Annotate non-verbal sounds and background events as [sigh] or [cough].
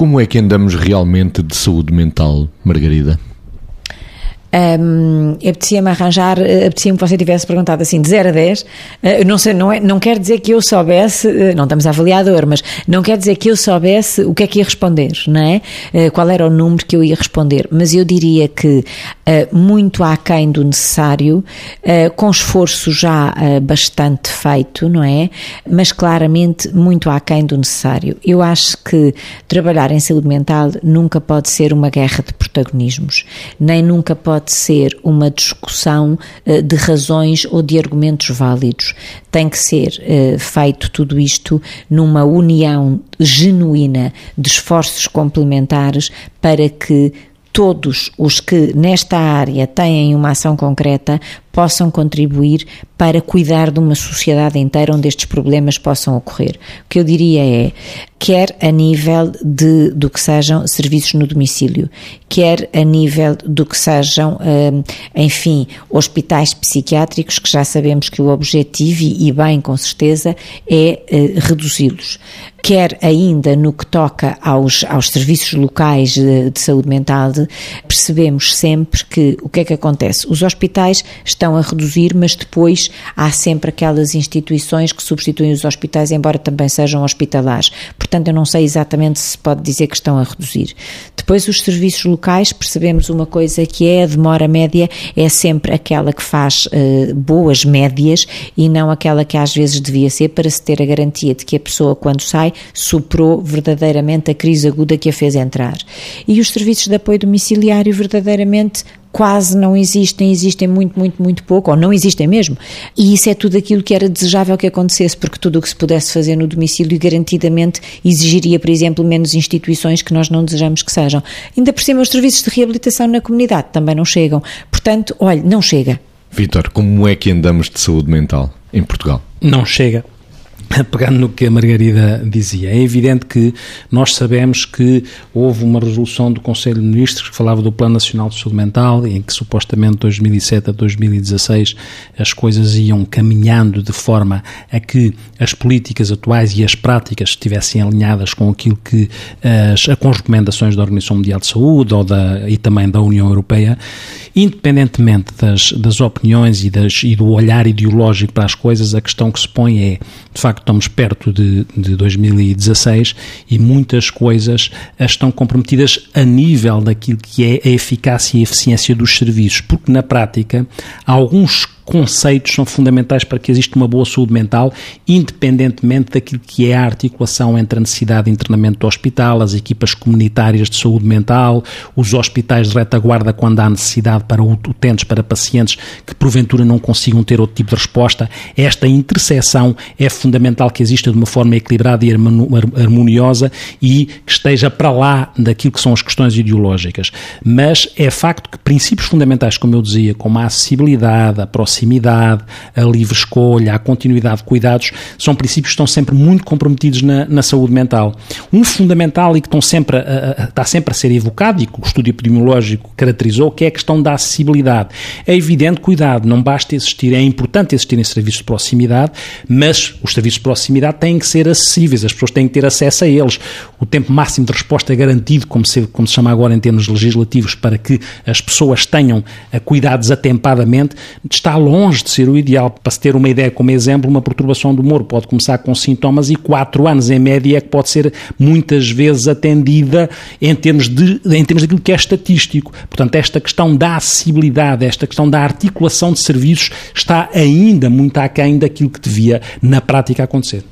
Como é que andamos realmente de saúde mental, Margarida? Um, apetecia-me arranjar, eh, apetecia-me que você tivesse perguntado assim de 0 a 10. Uh, eh, não, sei, não, é, não quer dizer que eu soubesse, uh, não estamos a avaliador, mas não quer dizer que eu soubesse o que é que ia responder, não é? Uh, qual era o número que eu ia responder. Mas eu diria que muito aquém do necessário, com esforço já bastante feito, não é? Mas claramente muito aquém do necessário. Eu acho que trabalhar em saúde mental nunca pode ser uma guerra de protagonismos, nem nunca pode ser uma discussão eh, de razões ou de argumentos válidos. Tem que ser eh, feito tudo isto numa união genuína de esforços complementares para que todos os que nesta área têm uma ação concreta possam contribuir para cuidar de uma sociedade inteira onde estes problemas possam ocorrer. O que eu diria é, quer a nível de, do que sejam serviços no domicílio, quer a nível do que sejam, hum, enfim, hospitais psiquiátricos, que já sabemos que o objetivo, e bem com certeza, é eh, reduzi-los. Quer ainda no que toca aos, aos serviços locais de, de saúde mental, percebemos sempre que o que é que acontece? Os hospitais estão a reduzir, mas depois há sempre aquelas instituições que substituem os hospitais, embora também sejam hospitalares. Portanto, eu não sei exatamente se pode dizer que estão a reduzir. Depois, os serviços locais, percebemos uma coisa que é a demora média, é sempre aquela que faz uh, boas médias e não aquela que às vezes devia ser para se ter a garantia de que a pessoa, quando sai, superou verdadeiramente a crise aguda que a fez entrar. E os serviços de apoio domiciliário verdadeiramente quase não existem, existem muito, muito, muito pouco, ou não existem mesmo. E isso é tudo aquilo que era desejável que acontecesse, porque tudo o que se pudesse fazer no domicílio garantidamente exigiria, por exemplo, menos instituições que nós não desejamos que sejam. Ainda por cima, os serviços de reabilitação na comunidade também não chegam. Portanto, olhe, não chega. Vitor, como é que andamos de saúde mental em Portugal? Não chega. [laughs] pegando no que a Margarida dizia, é evidente que nós sabemos que houve uma resolução do Conselho de Ministros que falava do Plano Nacional de Saúde Mental, em que supostamente de 2007 a 2016 as coisas iam caminhando de forma a que as políticas atuais e as práticas estivessem alinhadas com aquilo que as, com as recomendações da Organização Mundial de Saúde ou da, e também da União Europeia, independentemente das, das opiniões e, das, e do olhar ideológico para as coisas, a questão que se põe é, de facto, estamos perto de, de 2016 e muitas coisas estão comprometidas a nível daquilo que é a eficácia e eficiência dos serviços, porque na prática alguns conceitos são fundamentais para que exista uma boa saúde mental, independentemente daquilo que é a articulação entre a necessidade de internamento do hospital, as equipas comunitárias de saúde mental, os hospitais de retaguarda quando há necessidade para utentes, para pacientes que porventura não consigam ter outro tipo de resposta. Esta interseção é fundamental que exista de uma forma equilibrada e harmoniosa e que esteja para lá daquilo que são as questões ideológicas. Mas é facto que princípios fundamentais, como eu dizia, como a acessibilidade, a proximidade, proximidade, a livre escolha, a continuidade de cuidados, são princípios que estão sempre muito comprometidos na, na saúde mental. Um fundamental e que estão sempre a, a, está sempre a ser evocado e que o estudo epidemiológico caracterizou, que é a questão da acessibilidade. É evidente, cuidado, não basta existir, é importante existirem serviços de proximidade, mas os serviços de proximidade têm que ser acessíveis, as pessoas têm que ter acesso a eles. O tempo máximo de resposta é garantido, como se, como se chama agora em termos legislativos, para que as pessoas tenham cuidados atempadamente, está longe de ser o ideal. Para se ter uma ideia, como exemplo, uma perturbação do humor pode começar com sintomas e quatro anos, em média, é que pode ser muitas vezes atendida em termos, de, em termos daquilo que é estatístico. Portanto, esta questão da acessibilidade, esta questão da articulação de serviços está ainda muito aquém daquilo que devia, na prática, acontecer.